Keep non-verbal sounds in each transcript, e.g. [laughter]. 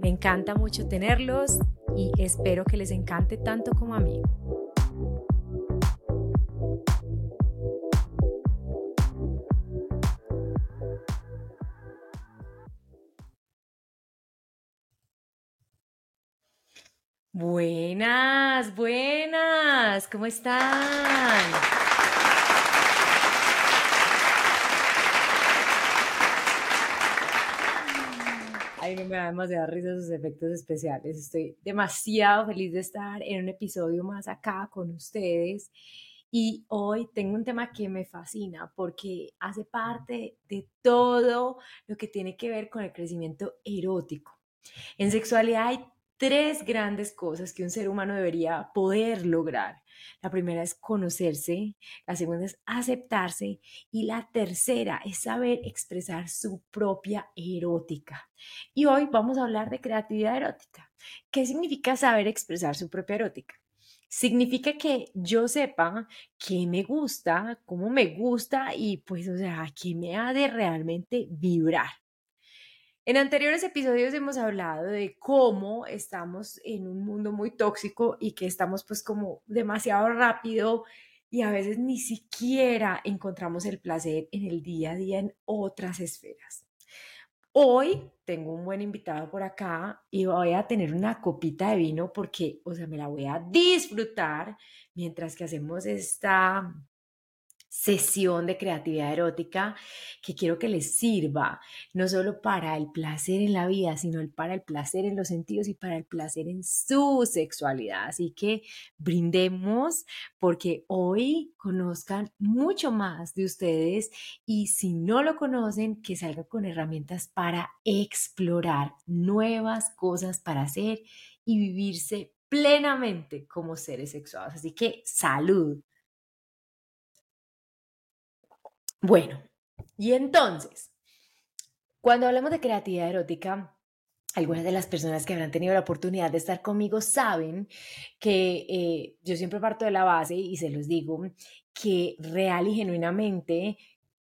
Me encanta mucho tenerlos y espero que les encante tanto como a mí. Buenas, buenas, ¿cómo están? Me da demasiada risa sus efectos especiales. Estoy demasiado feliz de estar en un episodio más acá con ustedes. Y hoy tengo un tema que me fascina porque hace parte de todo lo que tiene que ver con el crecimiento erótico. En sexualidad hay tres grandes cosas que un ser humano debería poder lograr. La primera es conocerse, la segunda es aceptarse y la tercera es saber expresar su propia erótica. Y hoy vamos a hablar de creatividad erótica. ¿Qué significa saber expresar su propia erótica? Significa que yo sepa qué me gusta, cómo me gusta y pues, o sea, qué me ha de realmente vibrar. En anteriores episodios hemos hablado de cómo estamos en un mundo muy tóxico y que estamos pues como demasiado rápido y a veces ni siquiera encontramos el placer en el día a día en otras esferas. Hoy tengo un buen invitado por acá y voy a tener una copita de vino porque, o sea, me la voy a disfrutar mientras que hacemos esta sesión de creatividad erótica que quiero que les sirva no solo para el placer en la vida, sino para el placer en los sentidos y para el placer en su sexualidad. Así que brindemos porque hoy conozcan mucho más de ustedes y si no lo conocen, que salgan con herramientas para explorar nuevas cosas para hacer y vivirse plenamente como seres sexuales. Así que salud. Bueno, y entonces, cuando hablamos de creatividad erótica, algunas de las personas que habrán tenido la oportunidad de estar conmigo saben que eh, yo siempre parto de la base y se los digo que real y genuinamente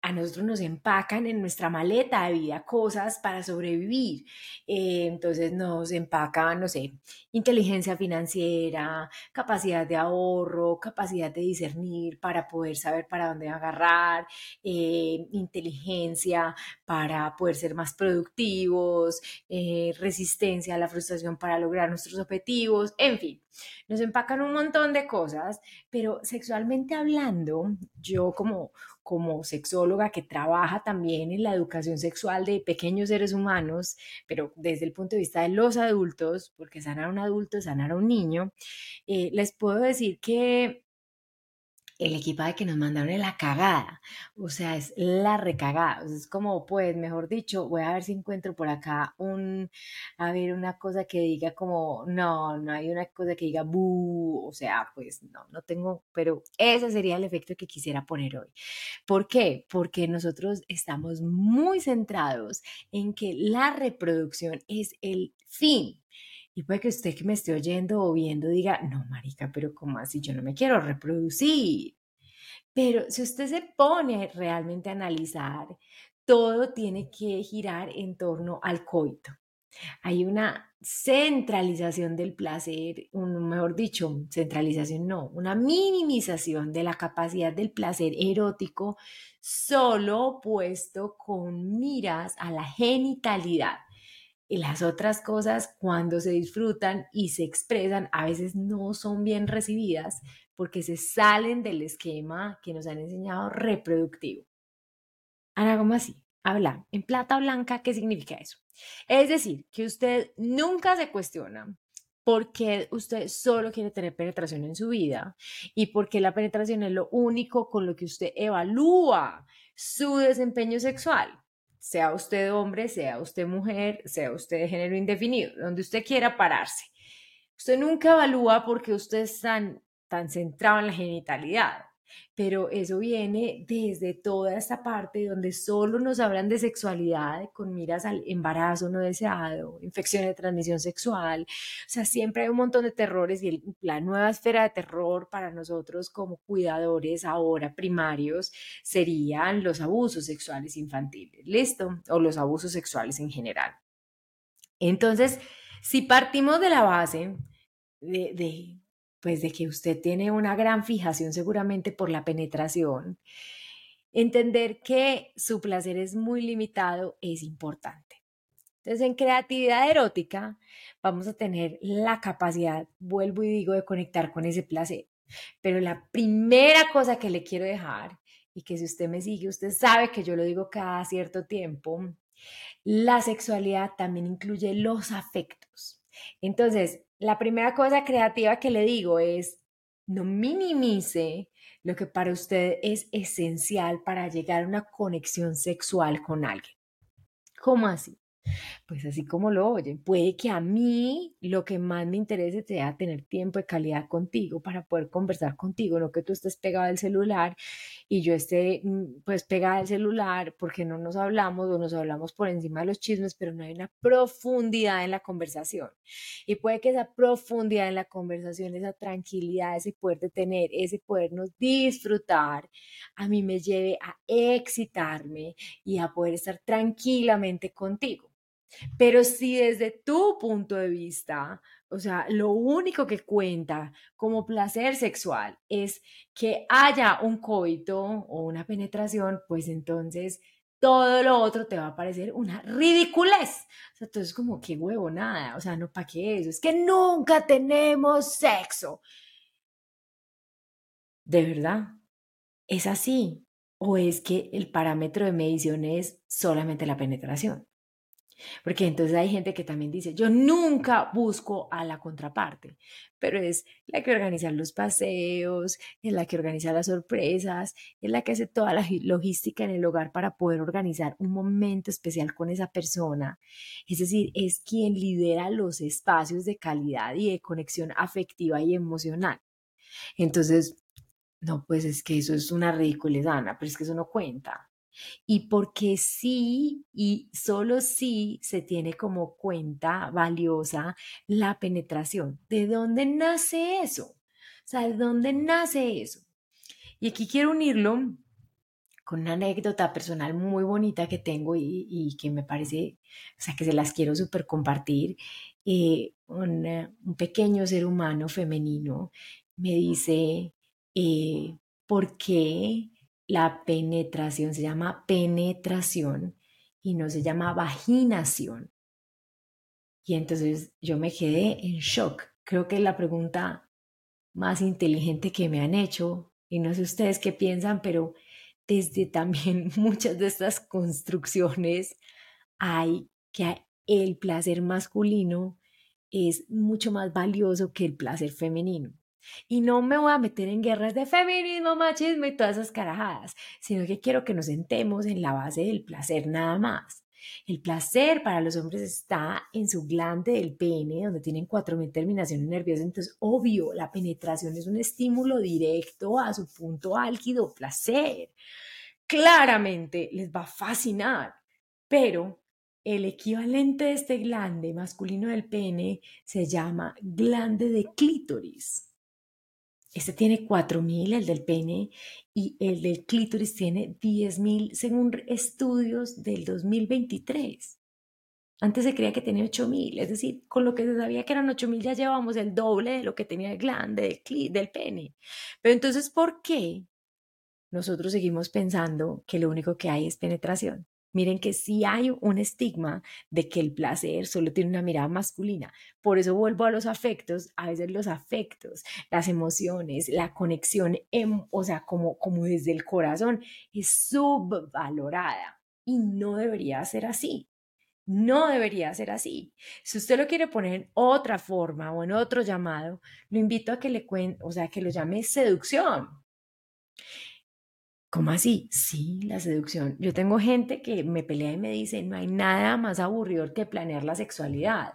a nosotros nos empacan en nuestra maleta de vida cosas para sobrevivir. Eh, entonces nos empacan, no sé, inteligencia financiera, capacidad de ahorro, capacidad de discernir para poder saber para dónde agarrar, eh, inteligencia para poder ser más productivos, eh, resistencia a la frustración para lograr nuestros objetivos, en fin. Nos empacan un montón de cosas, pero sexualmente hablando, yo como, como sexóloga que trabaja también en la educación sexual de pequeños seres humanos, pero desde el punto de vista de los adultos, porque sanar a un adulto, sanar a un niño, eh, les puedo decir que el equipaje que nos mandaron es la cagada, o sea, es la recagada, es como, pues, mejor dicho, voy a ver si encuentro por acá un, a ver, una cosa que diga como, no, no hay una cosa que diga, bu, o sea, pues, no, no tengo, pero ese sería el efecto que quisiera poner hoy. ¿Por qué? Porque nosotros estamos muy centrados en que la reproducción es el fin, y puede que usted que me esté oyendo o viendo diga, no, marica, pero ¿cómo así? Yo no me quiero reproducir. Pero si usted se pone realmente a analizar, todo tiene que girar en torno al coito. Hay una centralización del placer, un, mejor dicho, centralización no, una minimización de la capacidad del placer erótico solo puesto con miras a la genitalidad. Y las otras cosas, cuando se disfrutan y se expresan, a veces no son bien recibidas porque se salen del esquema que nos han enseñado reproductivo. Ana, ¿cómo así? Habla en plata blanca, ¿qué significa eso? Es decir, que usted nunca se cuestiona por qué usted solo quiere tener penetración en su vida y por qué la penetración es lo único con lo que usted evalúa su desempeño sexual. Sea usted hombre, sea usted mujer, sea usted de género indefinido, donde usted quiera pararse. Usted nunca evalúa porque usted es tan, tan centrado en la genitalidad pero eso viene desde toda esta parte donde solo nos hablan de sexualidad con miras al embarazo no deseado, infecciones de transmisión sexual, o sea, siempre hay un montón de terrores y la nueva esfera de terror para nosotros como cuidadores ahora primarios serían los abusos sexuales infantiles, ¿listo? O los abusos sexuales en general. Entonces, si partimos de la base de pues de que usted tiene una gran fijación seguramente por la penetración, entender que su placer es muy limitado es importante. Entonces, en creatividad erótica vamos a tener la capacidad, vuelvo y digo, de conectar con ese placer. Pero la primera cosa que le quiero dejar, y que si usted me sigue, usted sabe que yo lo digo cada cierto tiempo, la sexualidad también incluye los afectos. Entonces, la primera cosa creativa que le digo es, no minimice lo que para usted es esencial para llegar a una conexión sexual con alguien. ¿Cómo así? Pues así como lo oyen, puede que a mí lo que más me interese sea tener tiempo de calidad contigo para poder conversar contigo, no que tú estés pegado al celular y yo esté mm, pues pegada al celular porque no nos hablamos o nos hablamos por encima de los chismes, pero no hay una profundidad en la conversación. Y puede que esa profundidad en la conversación, esa tranquilidad, ese poder de tener, ese podernos disfrutar, a mí me lleve a excitarme y a poder estar tranquilamente contigo. Pero si desde tu punto de vista, o sea, lo único que cuenta como placer sexual es que haya un coito o una penetración, pues entonces todo lo otro te va a parecer una ridiculez. O sea, entonces como qué huevo, nada, o sea, no para qué eso, es que nunca tenemos sexo. ¿De verdad? ¿Es así? ¿O es que el parámetro de medición es solamente la penetración? Porque entonces hay gente que también dice, yo nunca busco a la contraparte, pero es la que organiza los paseos, es la que organiza las sorpresas, es la que hace toda la logística en el hogar para poder organizar un momento especial con esa persona. Es decir, es quien lidera los espacios de calidad y de conexión afectiva y emocional. Entonces, no, pues es que eso es una ridiculez, Ana, pero es que eso no cuenta y porque sí y solo sí se tiene como cuenta valiosa la penetración. ¿De dónde nace eso? O sea, ¿de dónde nace eso? Y aquí quiero unirlo con una anécdota personal muy bonita que tengo y, que me parece, o sea, que se las quiero súper compartir. Eh, un, un, pequeño ser humano femenino me dice, eh, ¿por qué la penetración se llama penetración y no se llama vaginación. Y entonces yo me quedé en shock. Creo que es la pregunta más inteligente que me han hecho. Y no sé ustedes qué piensan, pero desde también [laughs] muchas de estas construcciones hay que el placer masculino es mucho más valioso que el placer femenino. Y no me voy a meter en guerras de feminismo, machismo y todas esas carajadas, sino que quiero que nos sentemos en la base del placer nada más. El placer para los hombres está en su glande del pene, donde tienen 4.000 terminaciones nerviosas. Entonces, obvio, la penetración es un estímulo directo a su punto álgido, placer. Claramente les va a fascinar, pero el equivalente de este glande masculino del pene se llama glande de clítoris. Este tiene 4.000, el del pene, y el del clítoris tiene 10.000 según estudios del 2023. Antes se creía que tenía 8.000, es decir, con lo que se sabía que eran 8.000 ya llevamos el doble de lo que tenía el glande del, del pene. Pero entonces, ¿por qué nosotros seguimos pensando que lo único que hay es penetración? Miren que sí hay un estigma de que el placer solo tiene una mirada masculina. Por eso vuelvo a los afectos, a veces los afectos, las emociones, la conexión, o sea, como, como desde el corazón, es subvalorada y no debería ser así. No debería ser así. Si usted lo quiere poner en otra forma o en otro llamado, lo invito a que le cuente, o sea, que lo llame seducción. ¿Cómo así? Sí, la seducción. Yo tengo gente que me pelea y me dice, no hay nada más aburrido que planear la sexualidad.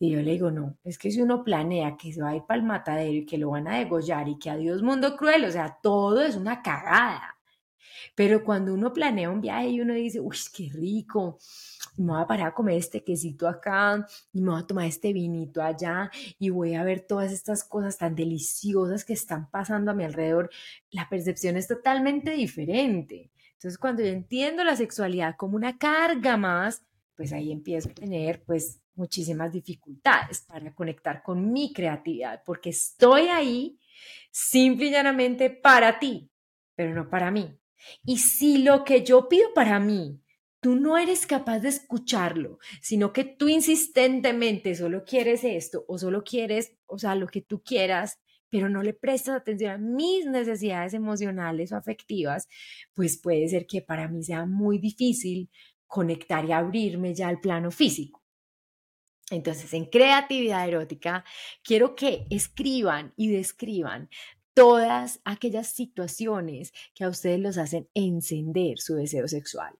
Y yo le digo, no, es que si uno planea que se va a ir para el matadero y que lo van a degollar y que adiós mundo cruel, o sea, todo es una cagada. Pero cuando uno planea un viaje y uno dice, uy, qué rico, me voy a parar a comer este quesito acá y me voy a tomar este vinito allá y voy a ver todas estas cosas tan deliciosas que están pasando a mi alrededor, la percepción es totalmente diferente. Entonces, cuando yo entiendo la sexualidad como una carga más, pues ahí empiezo a tener pues muchísimas dificultades para conectar con mi creatividad, porque estoy ahí simple y llanamente para ti, pero no para mí. Y si lo que yo pido para mí, tú no eres capaz de escucharlo, sino que tú insistentemente solo quieres esto o solo quieres, o sea, lo que tú quieras, pero no le prestas atención a mis necesidades emocionales o afectivas, pues puede ser que para mí sea muy difícil conectar y abrirme ya al plano físico. Entonces, en creatividad erótica, quiero que escriban y describan todas aquellas situaciones que a ustedes los hacen encender su deseo sexual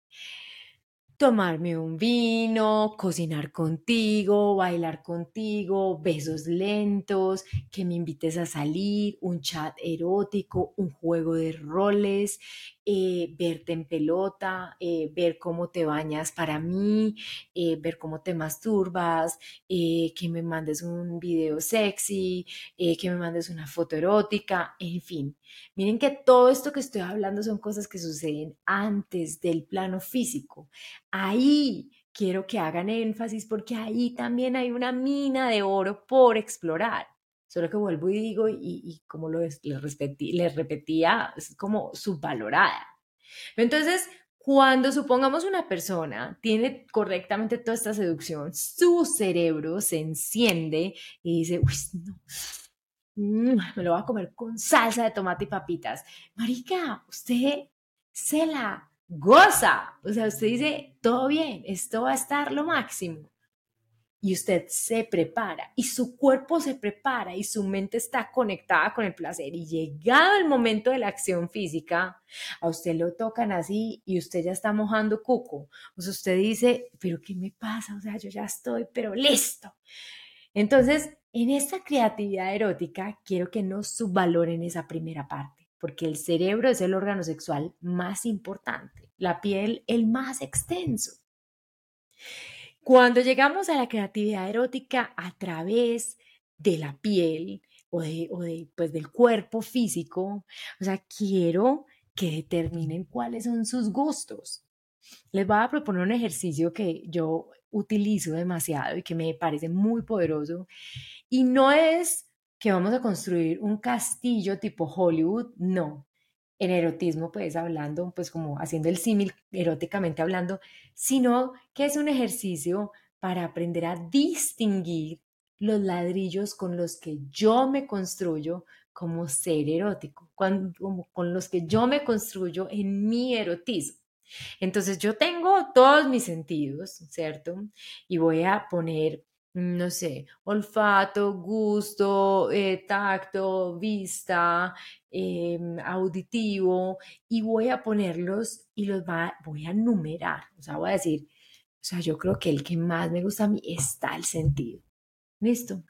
tomarme un vino, cocinar contigo, bailar contigo, besos lentos, que me invites a salir, un chat erótico, un juego de roles, eh, verte en pelota, eh, ver cómo te bañas para mí, eh, ver cómo te masturbas, que me mandes un video sexy, que me mandes una foto erótica, en fin. Miren que todo esto que estoy hablando son cosas que suceden antes del plano físico. Ahí quiero que hagan énfasis porque ahí también hay una mina de oro por explorar. Solo que vuelvo y digo, y, como lo les, les repetía, es como subvalorada. Entonces, cuando supongamos una persona tiene correctamente toda esta seducción, su cerebro se enciende y dice, uy, no, mm, me lo voy a comer con salsa de tomate y papitas. Marica, usted se la goza. O sea, usted dice, todo bien, esto va a estar lo máximo y usted se prepara y su cuerpo se prepara y su mente está conectada con el placer y llegado el momento de la acción física, a usted lo tocan así y usted ya está mojando cuco. O usted dice, pero ¿qué me pasa? O sea, yo ya estoy, pero listo. Entonces, en esta creatividad erótica, quiero que no subvaloren esa primera parte, porque el cerebro es el órgano sexual más importante, la piel el más extenso. Cuando llegamos a la creatividad erótica a través de la piel o, de, pues, del cuerpo físico, o sea, quiero que determinen cuáles son sus gustos. Les voy a proponer un ejercicio que yo utilizo demasiado y que me parece muy poderoso. Y no es que vamos a construir un castillo tipo Hollywood, no en erotismo, pues hablando, pues como haciendo el símil eróticamente hablando, sino que es un ejercicio para aprender a distinguir los ladrillos con los que yo me construyo como ser erótico, con los que yo me construyo en mi erotismo. Entonces yo tengo todos mis sentidos, ¿cierto? Y voy a poner no sé, olfato, gusto, eh, tacto, vista, em, auditivo, y voy a ponerlos y los voy a numerar. O sea, voy a decir, o sea, yo creo que el que más me gusta a mí está el sentido. ¿Listo?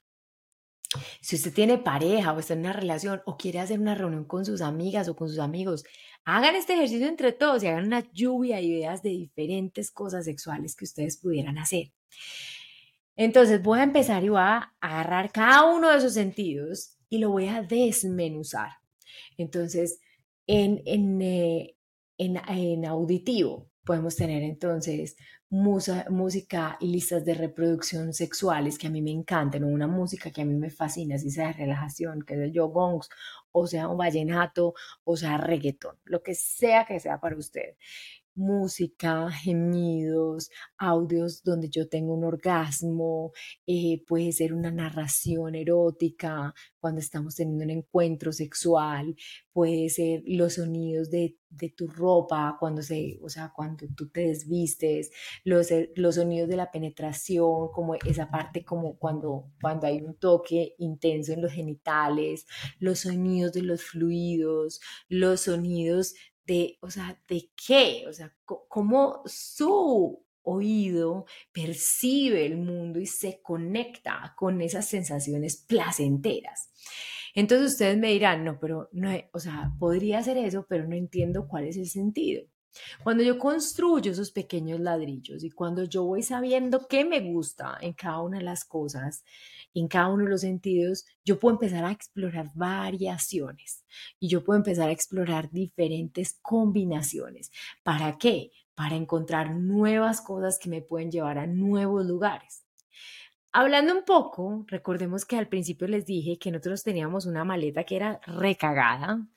Si usted tiene pareja o está en una relación o quiere hacer una reunión con sus amigas o con sus amigos, hagan este ejercicio entre todos y hagan una lluvia de ideas de diferentes cosas sexuales que ustedes pudieran hacer. Entonces voy a empezar y voy a agarrar cada uno de esos sentidos y lo voy a desmenuzar. Entonces, en, en, eh, en, auditivo podemos tener entonces música y listas de reproducción sexuales que a mí me encantan, una música que a mí me fascina, si sea de relajación, que sea yo gongs, o sea un vallenato, o sea reggaetón, lo que sea que sea para usted música, gemidos, audios donde yo tengo un orgasmo, eh, puede ser una narración erótica cuando estamos teniendo un encuentro sexual, puede ser los sonidos de, tu ropa cuando se, o sea, cuando tú te desvistes, los, eh, los sonidos de la penetración, como esa parte como cuando, cuando hay un toque intenso en los genitales, los sonidos de los fluidos, los sonidos de, o sea, ¿de qué? O sea, cómo su oído percibe el mundo y se conecta con esas sensaciones placenteras. Entonces ustedes me dirán, no, pero no, o sea, podría hacer eso, pero no entiendo cuál es el sentido. Cuando yo construyo esos pequeños ladrillos y cuando yo voy sabiendo qué me gusta en cada una de las cosas, en cada uno de los sentidos, yo puedo empezar a explorar variaciones y yo puedo empezar a explorar diferentes combinaciones. ¿Para qué? Para encontrar nuevas cosas que me pueden llevar a nuevos lugares. Hablando un poco, recordemos que al principio les dije que nosotros teníamos una maleta que era recagada,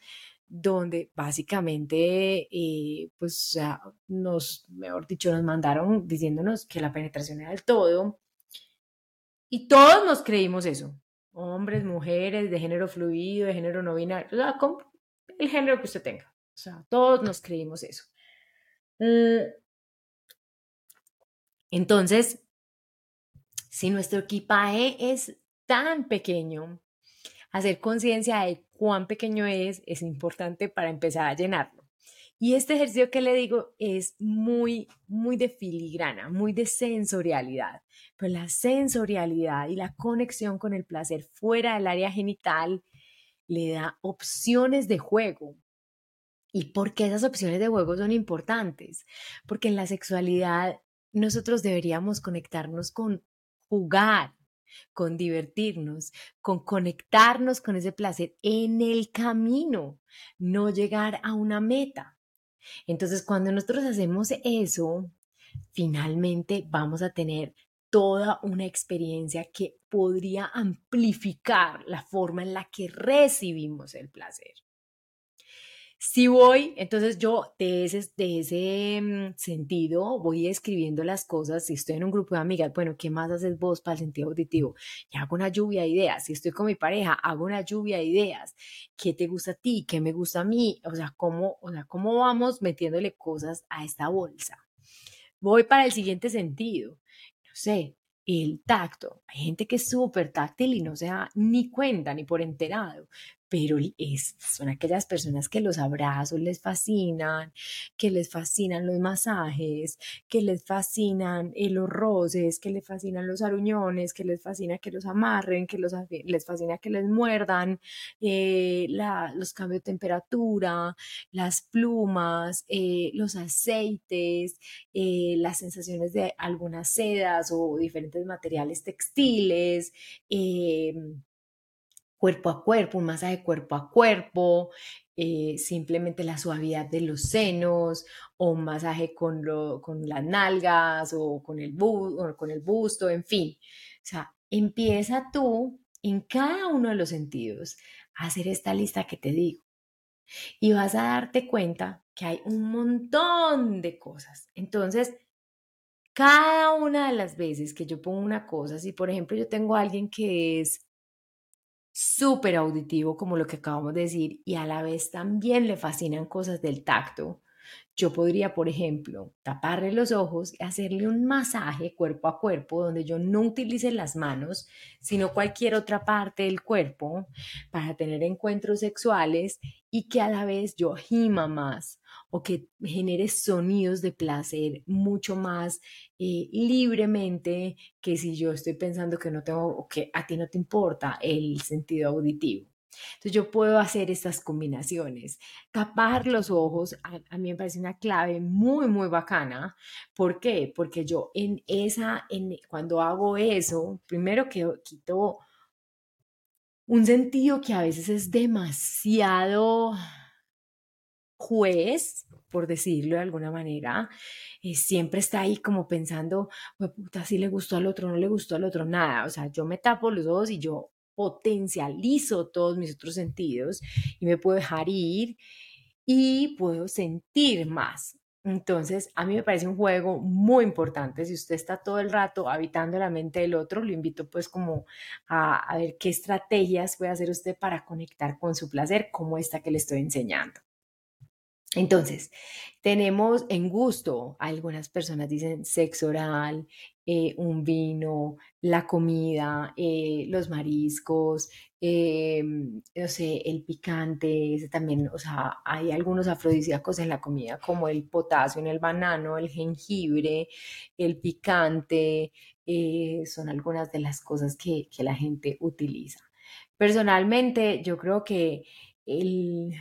donde básicamente, eh, pues, nos, mejor dicho, nos mandaron diciéndonos que la penetración era el todo. Y todos nos creímos eso. Hombres, mujeres, de género fluido, de género no binario, el género que usted tenga. O sea, todos nos creímos eso. Mm. Entonces, si nuestro equipaje es tan pequeño, hacer conciencia de cuán pequeño es es importante para empezar a llenarlo. Y este ejercicio que le digo es muy, muy de filigrana, muy de sensorialidad. Pero la sensorialidad y la conexión con el placer fuera del área genital le da opciones de juego. ¿Y por qué esas opciones de juego son importantes? Porque en la sexualidad nosotros deberíamos conectarnos con jugar, con divertirnos, con conectarnos con ese placer en el camino, no llegar a una meta. Entonces, cuando nosotros hacemos eso, finalmente vamos a tener toda una experiencia que podría amplificar la forma en la que recibimos el placer. Si voy, entonces yo de ese, de ese mm, sentido voy escribiendo las cosas. Si estoy en un grupo de amigas, bueno, ¿qué más haces vos para el sentido auditivo? Y hago una lluvia de ideas. Si estoy con mi pareja, hago una lluvia de ideas. ¿Qué te gusta a ti? ¿Qué me gusta a mí? O sea, ¿cómo, o sea, cómo vamos metiéndole cosas a esta bolsa? Voy para el siguiente sentido. No sé, el tacto. Hay gente que es súper táctil y no se da ni cuenta ni por enterado, pero son aquellas personas que los abrazos les fascinan, que les fascinan los masajes, que les fascinan eh, los roces, que les fascinan los aruñones, que les fascina que los amarren, que les fascina que les muerdan, eh, los cambios de temperatura, las plumas, eh, los aceites, las sensaciones de algunas sedas o diferentes materiales textiles cuerpo a cuerpo, un masaje cuerpo a cuerpo, eh, simplemente la suavidad de los senos o masaje con, con las nalgas o con, el o con el busto, en fin. O sea, empieza tú en cada uno de los sentidos a hacer esta lista que te digo. Y vas a darte cuenta que hay un montón de cosas. Entonces, cada una de las veces que yo pongo una cosa, si por ejemplo yo tengo a alguien que es súper auditivo, como lo que acabamos de decir, y a la vez también le fascinan cosas del tacto, yo podría, por ejemplo, taparle los ojos y hacerle un masaje cuerpo a cuerpo donde yo no utilice las manos, sino cualquier otra parte del cuerpo para tener encuentros sexuales y que a la vez yo gima más o que genere sonidos de placer mucho más eh, libremente que si yo estoy pensando que no tengo o que a ti no te importa el sentido auditivo. Entonces yo puedo hacer estas combinaciones. Tapar los ojos a, mí me parece una clave muy, muy bacana. ¿Por qué? Porque yo en esa, en, cuando hago eso, primero que quito un sentido que a veces es demasiado juez, por decirlo de alguna manera, eh, siempre está ahí como pensando, puta, si le gustó al otro, no le gustó al otro, nada. O sea, yo me tapo los ojos y yo potencializo todos mis otros sentidos y me puedo dejar ir y puedo sentir más. Entonces, a mí me parece un juego muy importante. Si usted está todo el rato habitando la mente del otro, lo invito pues como a, a ver qué estrategias puede hacer usted para conectar con su placer, como esta que le estoy enseñando. Entonces, tenemos en gusto, algunas personas dicen sexo oral, eh, un vino, la comida, eh, los mariscos, eh, no sé, el picante, también, o sea, hay algunos afrodisíacos en la comida como el potasio en el banano, el jengibre, el picante, son algunas de las cosas que, que la gente utiliza. Personalmente, yo creo que el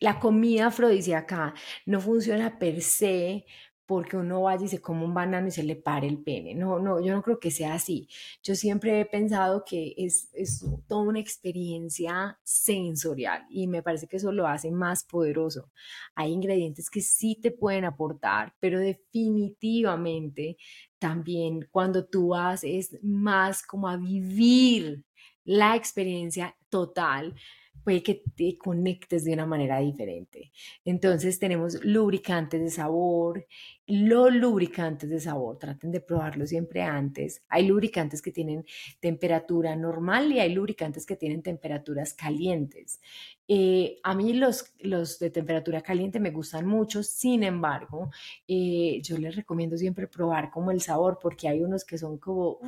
la comida afrodisíaca no funciona per se porque uno vaya y se come un banano y se le pare el pene. No, no, yo no creo que sea así. Yo siempre he pensado que es, es toda una experiencia sensorial y me parece que eso lo hace más poderoso. Hay ingredientes que sí te pueden aportar, pero definitivamente también cuando tú vas es más como a vivir la experiencia total puede que te conectes de una manera diferente. Entonces tenemos lubricantes de sabor, los lubricantes de sabor, traten de probarlo siempre antes. Hay lubricantes que tienen temperatura normal y hay lubricantes que tienen temperaturas calientes. Eh, a mí los, los de temperatura caliente me gustan mucho, sin embargo, eh, yo les recomiendo siempre probar como el sabor porque hay unos que son como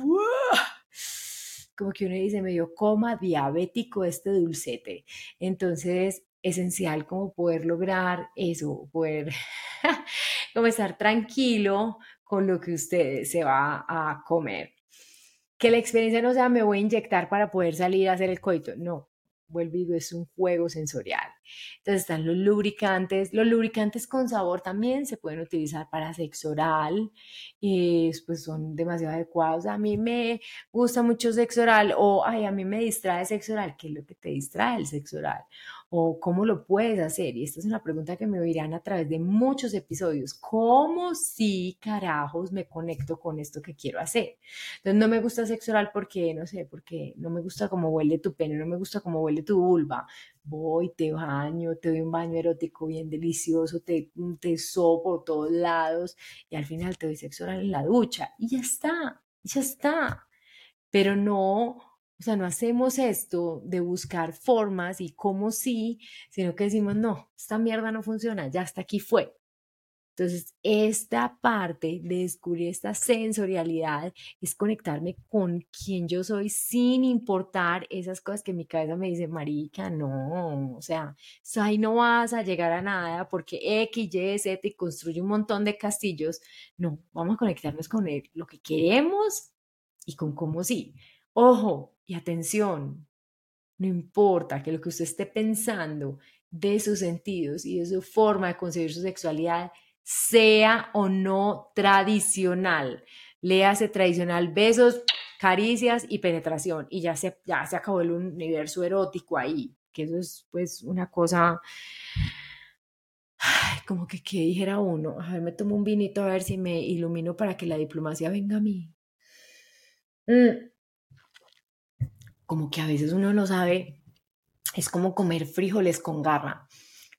como que uno dice medio coma diabético este dulcete. Entonces, esencial como poder lograr eso, poder [laughs] como estar tranquilo con lo que usted se va a comer. Que la experiencia no sea me voy a inyectar para poder salir a hacer el coito, no, vuelvo es un juego sensorial. Entonces están los lubricantes. Los lubricantes con sabor también se pueden utilizar para sexo oral y pues son demasiado adecuados. A mí me gusta mucho sexo oral o ay, a mí me distrae sexo oral. ¿Qué es lo que te distrae el sexo oral? O cómo lo puedes hacer. Y esta es una pregunta que me oirán a través de muchos episodios. ¿Cómo si carajos me conecto con esto que quiero hacer? Entonces no me gusta sexo oral porque, no sé, porque no me gusta cómo huele tu pene, no me gusta cómo huele tu vulva. Voy, te baño, te doy un baño erótico bien delicioso, te, te sopo por todos lados y al final te doy sexo en la ducha y ya está, ya está. Pero no o sea, no hacemos esto de buscar formas y cómo sí, sino que decimos, no, esta mierda no funciona, ya hasta aquí fue. Entonces, esta parte de descubrir esta sensorialidad es conectarme con quien yo soy sin importar esas cosas que mi cabeza me dice, marica, no, o sea, ahí no vas a llegar a nada porque X, Y, Z y construye un montón de castillos. No, vamos a conectarnos con lo que queremos y con cómo sí. Ojo, y atención, no importa que lo que usted esté pensando de sus sentidos y de su forma de concebir su sexualidad sea o no tradicional. Léase tradicional besos, caricias y penetración y ya se, ya se acabó el universo erótico ahí, que eso es pues una cosa como que que dijera uno, a ver, me tomo un vinito a ver si me ilumino para que la diplomacia venga a mí. Mm como que a veces uno no sabe, es como comer frijoles con garra.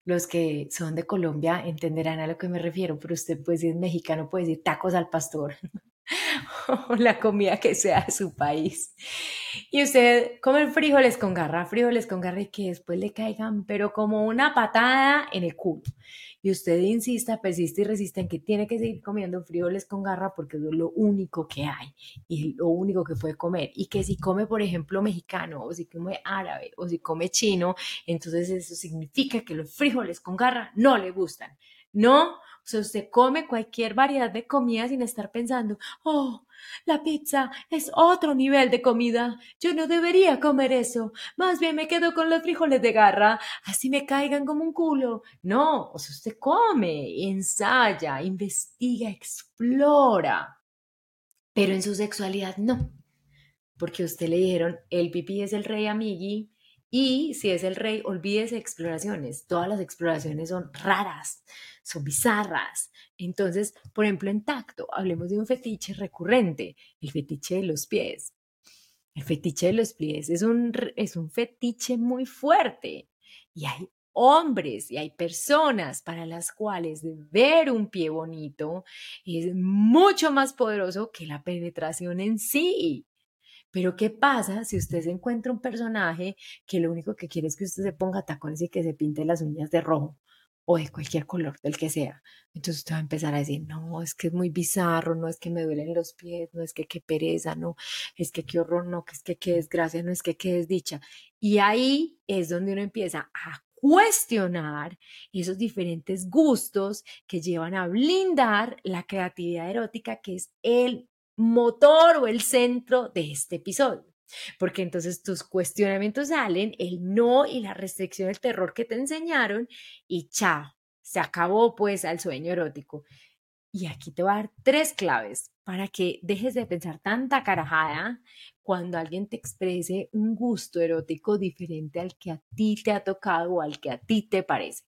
Los que son de Colombia entenderán a lo que me refiero, pero usted puede decir mexicano, puede decir tacos al pastor [laughs] [laughs] la comida que sea de su país. Y usted come frijoles con garra, frijoles con garra y que después le caigan, pero como una patada en el culo y usted insista, persiste y resiste en que tiene que seguir comiendo frijoles con garra porque es lo único que hay y lo único que puede comer. Y que si come, por ejemplo, mexicano o si come árabe o si come chino, entonces eso significa que los frijoles con garra no le gustan. No, o sea, usted come cualquier variedad de comida sin estar pensando, oh, la pizza es otro nivel de comida. Yo no debería comer eso. Más bien me quedo con los frijoles de garra, así me caigan como un culo. No, o sea, usted come, ensaya, investiga, explora. Pero en su sexualidad no. Porque usted le dijeron, el pipí es el rey amigui, y si es el rey, olvídese exploraciones. Todas las exploraciones son raras son bizarras. Entonces, por ejemplo, en tacto, hablemos de un fetiche recurrente, el fetiche de los pies. El fetiche de los pies es un, es un fetiche muy fuerte y hay hombres y hay personas para las cuales ver un pie bonito es mucho más poderoso que la penetración en sí. Pero ¿qué pasa si usted se encuentra un personaje que lo único que quiere es que usted se ponga tacones y que se pinte las uñas de rojo? o de cualquier color, del que sea. Entonces usted va a empezar a decir, no, es que es muy bizarro, no es que me duelen los pies, no es que qué pereza, no, es que qué horror, no, que es que qué desgracia, no es que qué desdicha. Y ahí es donde uno empieza a cuestionar esos diferentes gustos que llevan a blindar la creatividad erótica, que es el motor o el centro de este episodio. Porque entonces tus cuestionamientos salen, el no y la restricción del terror que te enseñaron y chao, se acabó pues al sueño erótico. Y aquí te voy a dar tres claves para que dejes de pensar tanta carajada cuando alguien te exprese un gusto erótico diferente al que a ti te ha tocado o al que a ti te parece.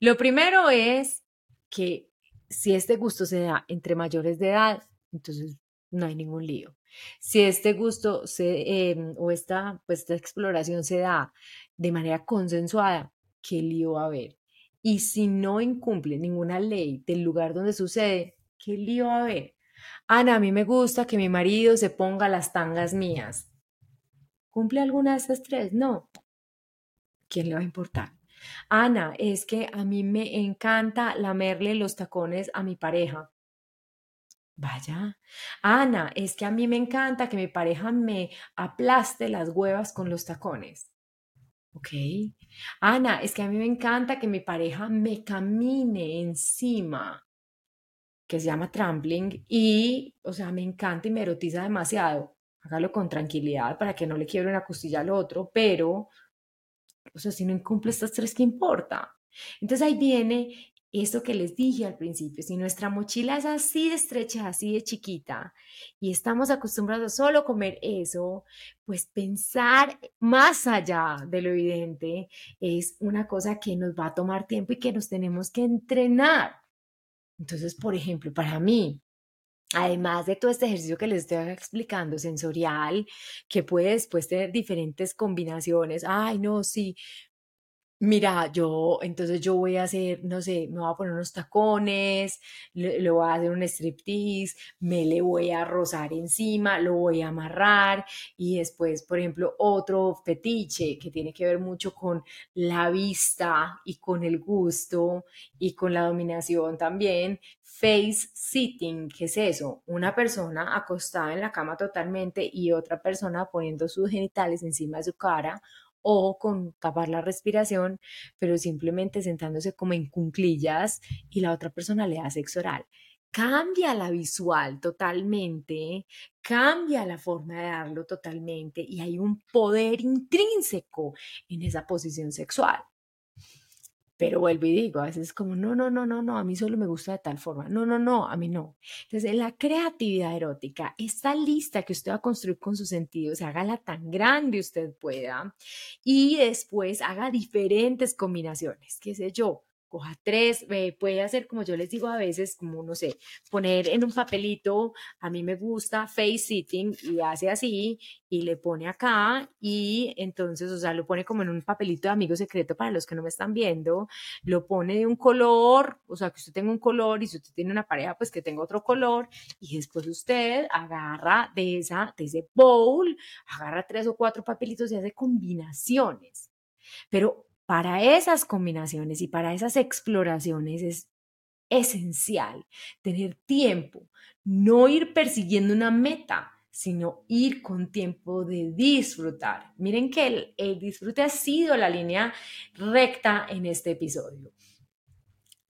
Lo primero es que si este gusto se da entre mayores de edad, entonces no hay ningún lío. Si este gusto se, em, o esta, pues, esta exploración se da de manera consensuada, ¿qué lío va a haber? Y si no incumple ninguna ley del lugar donde sucede, ¿qué lío va a haber? Ana, a mí me gusta que mi marido se ponga las tangas mías. ¿Cumple alguna de estas tres? No. ¿Quién le va a importar? Ana, es que a mí me encanta lamerle los tacones a mi pareja. Vaya, Ana, es que a mí me encanta que mi pareja me aplaste las huevas con los tacones. Ok. Ana, es que a mí me encanta que mi pareja me camine encima, que se llama trampling, y, o sea, me encanta y me erotiza demasiado. Hágalo con tranquilidad para que no le quiebre una costilla al otro, pero, o sea, si no incumple estas tres, ¿qué importa? Entonces ahí viene esto que les dije al principio, si nuestra mochila es así de estrecha, así de chiquita, y estamos acostumbrados solo a comer eso, pues pensar más allá de lo evidente es una cosa que nos va a tomar tiempo y que nos tenemos que entrenar. Entonces, por ejemplo, para mí, Además de todo este ejercicio que les estoy explicando, sensorial, que puede después tener diferentes combinaciones. Ay, no, sí, mira, yo, entonces yo voy a hacer, no sé, me voy a poner unos tacones, le, voy a hacer un striptease, me le voy a rozar encima, lo voy a amarrar y después, por ejemplo, otro fetiche que tiene que ver mucho con la vista y con el gusto y con la dominación también. Face sitting, ¿qué es eso? Una persona acostada en la cama totalmente y otra persona poniendo sus genitales encima de su cara o con tapar la respiración, pero simplemente sentándose como en cunclillas y la otra persona le da sexo oral. Cambia la visual totalmente, cambia la forma de darlo totalmente y hay un poder intrínseco en esa posición sexual. Pero vuelvo y digo, a veces es como, no, no, no, no, no, a mí solo me gusta de tal forma. No, no, no, a mí no. Entonces, la creatividad erótica, esta lista que usted va a construir con sus sentidos, hágala tan grande usted pueda y después haga diferentes combinaciones, qué sé yo, coja tres, puede hacer como yo les digo a veces, como no sé, poner en un papelito, a mí me gusta face sitting y hace así y le pone acá y entonces, o sea, lo pone como en un papelito de amigo secreto para los que no me están viendo, lo pone de un color, o sea, que usted tenga un color y si usted tiene una pareja, pues que tenga otro color y después usted agarra de esa, de ese bowl, agarra tres o cuatro papelitos y hace combinaciones. Pero para esas combinaciones y para esas exploraciones es esencial tener tiempo, no ir persiguiendo una meta, sino ir con tiempo de disfrutar. Miren que el, el, disfrute ha sido la línea recta en este episodio.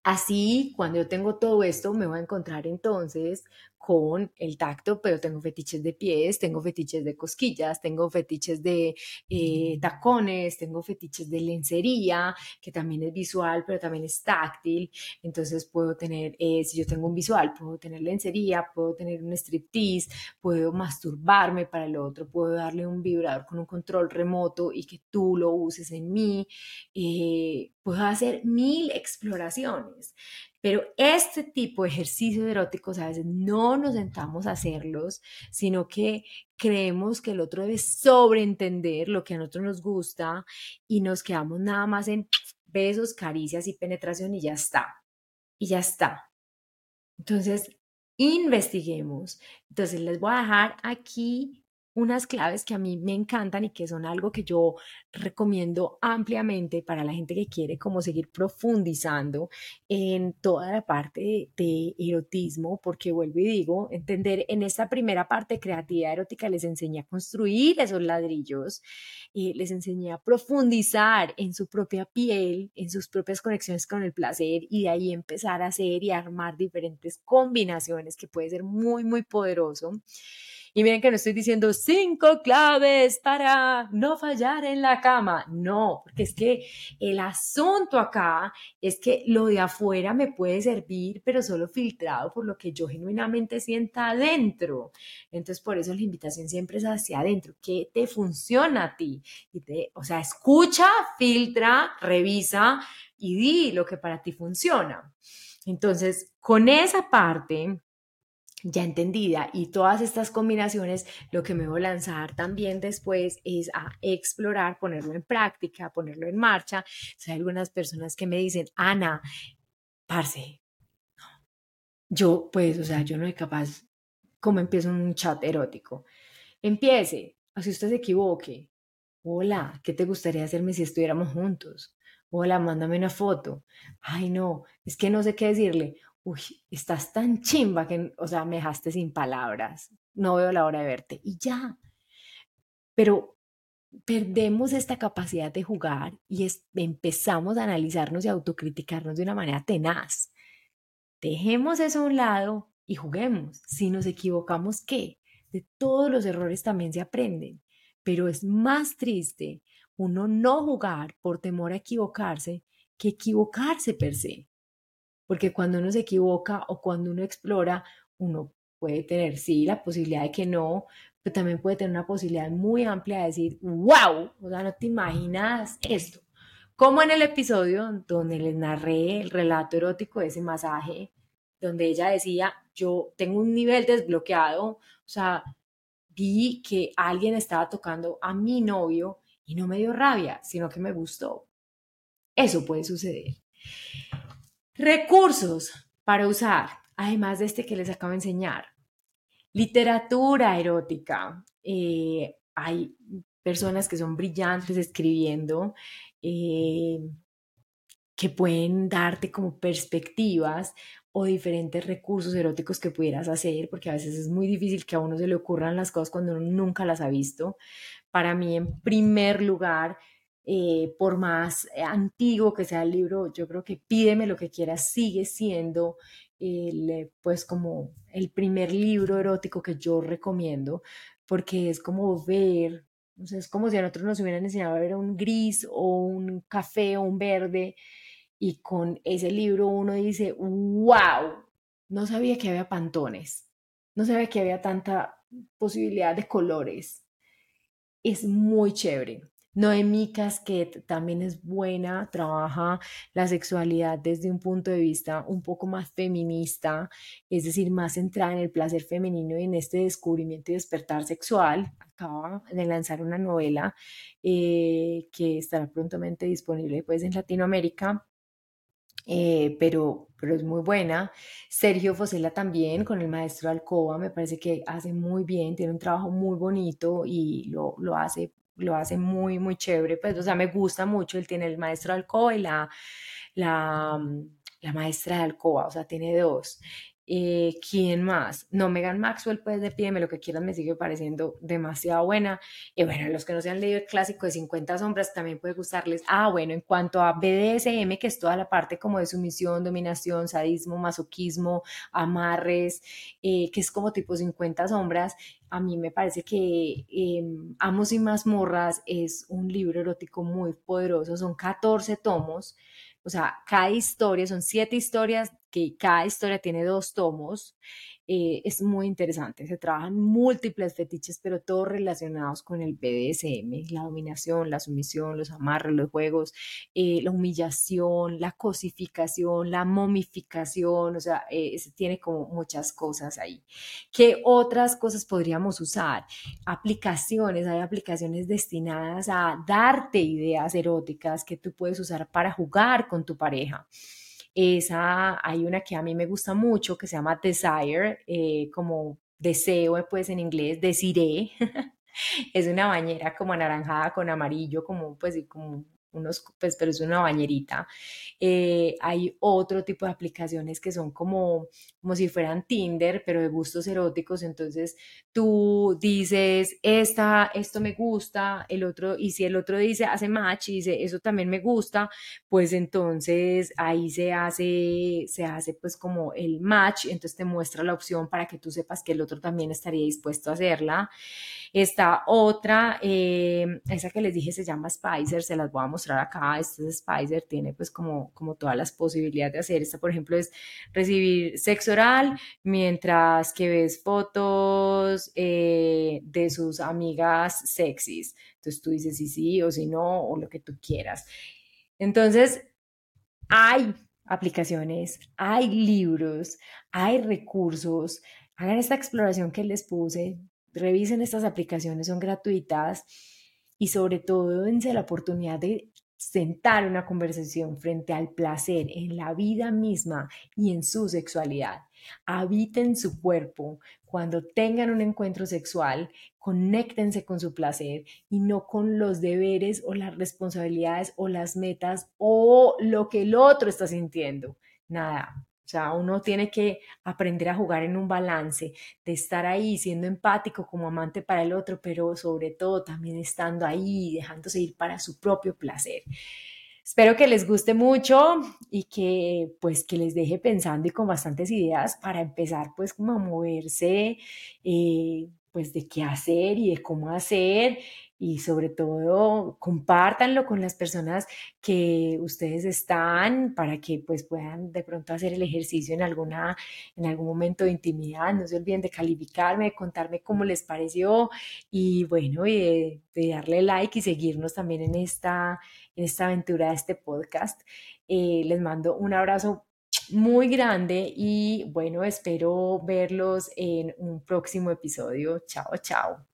Así, cuando yo tengo todo esto, me voy a encontrar entonces con el tacto, pero tengo fetiches de pies, tengo fetiches de cosquillas, tengo fetiches de eh, tacones, tengo fetiches de lencería, que también es visual, pero también es táctil. Entonces puedo tener, eh, si yo tengo un visual, puedo tener lencería, puedo tener un striptease, puedo masturbarme para el otro, puedo darle un vibrador con un control remoto y que tú lo uses en mí. Eh, puedo hacer mil exploraciones. Pero este tipo de ejercicios eróticos a veces no nos sentamos a hacerlos, sino que creemos que el otro debe sobreentender lo que a nosotros nos gusta y nos quedamos nada más en besos, caricias y penetración y ya está. Y ya está. Entonces, investiguemos. Entonces, les voy a dejar aquí unas claves que a mí me encantan y que son algo que yo recomiendo ampliamente para la gente que quiere como seguir profundizando en toda la parte de, erotismo, porque vuelvo y digo, entender en esta primera parte creatividad erótica les enseñé a construir esos ladrillos, y les enseñé a profundizar en su propia piel, en sus propias conexiones con el placer y de ahí empezar a hacer y armar diferentes combinaciones que puede ser muy, muy poderoso. Y miren que no estoy diciendo cinco claves para no fallar en la cama. No, porque es que el asunto acá es que lo de afuera me puede servir, pero solo filtrado por lo que yo genuinamente sienta adentro. Entonces, por eso la invitación siempre es hacia adentro. ¿Qué te funciona a ti? Y te, o sea, escucha, filtra, revisa y di lo que para ti funciona. Entonces, con esa parte ya entendida y todas estas combinaciones, lo que me voy a lanzar también después es a explorar, ponerlo en práctica, ponerlo en marcha. hay algunas personas que me dicen, Ana, parce, yo pues, o sea, yo no soy capaz, como empiezo un chat erótico? Empiece, así usted se equivoque. Hola, ¿qué te gustaría hacerme si estuviéramos juntos? Hola, mándame una foto. Ay, no, es que no sé qué decirle uy, estás tan chimba que, o sea, me dejaste sin palabras, no veo la hora de verte y ya. Pero perdemos esta capacidad de jugar y empezamos a analizarnos y autocriticarnos de una manera tenaz. Dejemos eso a un lado y juguemos. Si nos equivocamos, ¿qué? De todos los errores también se aprenden, pero es más triste uno no jugar por temor a equivocarse que equivocarse per se porque cuando uno se equivoca o cuando uno explora, uno puede tener, sí, la posibilidad de que no, pero también puede tener una posibilidad muy amplia de decir, wow, o sea, no te imaginas esto. Como en el episodio donde les narré el relato erótico de ese masaje, donde ella decía, yo tengo un nivel desbloqueado, o sea, vi que alguien estaba tocando a mi novio y no me dio rabia, sino que me gustó. Eso puede suceder. Recursos para usar, además de este que les acabo de enseñar. Literatura erótica. Eh, hay personas que son brillantes escribiendo, eh, que pueden darte como perspectivas o diferentes recursos eróticos que pudieras hacer, porque a veces es muy difícil que a uno se le ocurran las cosas cuando uno nunca las ha visto. Para mí, en primer lugar, eh, por más eh, antiguo que sea el libro, yo creo que Pídeme lo que quieras sigue siendo el, eh, pues como el primer libro erótico que yo recomiendo, porque es como ver, o sea, es como si a nosotros nos hubieran enseñado a ver un gris o un café o un verde, y con ese libro uno dice, wow, no sabía que había pantones, no sabía que había tanta posibilidad de colores. Es muy chévere. Noemí Casquet también es buena, trabaja la sexualidad desde un punto de vista un poco más feminista, es decir, más centrada en el placer femenino y en este descubrimiento y despertar sexual. Acaba de lanzar una novela eh, que estará prontamente disponible pues, en Latinoamérica. Eh, pero, pero es muy buena. Sergio Fosela también, con el maestro Alcoba, me parece que hace muy bien, tiene un trabajo muy bonito y lo, lo hace lo hace muy, muy chévere, pues, o sea, me gusta mucho, él tiene el maestro de alcoba y la, la, la maestra de alcoba, o sea, tiene dos. Eh, ¿Quién más? No, Megan Maxwell, pues de pídeme lo que quieras, me sigue pareciendo demasiado buena. Y bueno, los que no se han leído el clásico de 50 sombras también puede gustarles. Ah, bueno, en cuanto a BDSM, que es toda la parte como de sumisión, dominación, sadismo, masoquismo, amarres, eh, que es como tipo 50 sombras, a mí me parece que em, Amos y Mazmorras es un libro erótico muy poderoso, son 14 tomos o sea, cada historia, son siete historias, que cada historia tiene dos tomos. Eh, es muy interesante. Se trabajan múltiples fetiches, pero todos relacionados con el BDSM, la dominación, la sumisión, los amarres, los juegos, eh, la humillación, la cosificación, la momificación, o sea, eh, tiene como muchas cosas ahí. ¿Qué otras cosas podríamos usar? Aplicaciones, hay aplicaciones destinadas a darte ideas eróticas que tú puedes usar para jugar con tu pareja. Esa, hay una que a mí me gusta mucho que se llama Desire, eh, como deseo, pues en inglés, desiré. [laughs] es una bañera como anaranjada con amarillo, como pues como unos, pues, pero es una bañerita. Eh, hay otro tipo de aplicaciones que son como, como si fueran Tinder, pero de gustos eróticos. Entonces tú dices, esta, esto me gusta, el otro, y si el otro dice, hace match y dice, eso también me gusta, pues entonces ahí se hace, se hace pues como el match, entonces te muestra la opción para que tú sepas que el otro también estaría dispuesto a hacerla. Esta otra, eh, esa que les dije se llama Spicer, se las voy a mostrar acá. Esta es Spicer, tiene pues como, como todas las posibilidades de hacer. Esta, por ejemplo, es recibir sexo oral mientras que ves fotos eh, de sus amigas sexys. Entonces tú dices sí, sí o si no, o lo que tú quieras. Entonces, hay aplicaciones, hay libros, hay recursos. Hagan esta exploración que les puse, revisen estas aplicaciones, son gratuitas y sobre todo dense la oportunidad de sentar una conversación frente al placer en la vida misma y en su sexualidad. Habiten su cuerpo. Cuando tengan un encuentro sexual, conéctense con su placer y no con los deberes o las responsabilidades o las metas o lo que el otro está sintiendo. Nada, sea, uno tiene que aprender a jugar en un balance, de estar ahí siendo empático como amante para el otro, pero sobre todo también estando ahí, dejándose ir para su propio placer. Espero que les guste mucho y que pues que les deje pensando y con bastantes ideas para empezar pues como a moverse eh, pues de qué hacer y de cómo hacer y sobre todo compártanlo con las personas que ustedes están para que pues puedan de pronto hacer el ejercicio en alguna en algún momento de intimidad. No se olviden de calificarme de contarme cómo les pareció y bueno y de, darle like y seguirnos también en esta en esta aventura de este podcast. Eh, les mando un abrazo muy grande y bueno espero verlos en un próximo episodio. Chao chao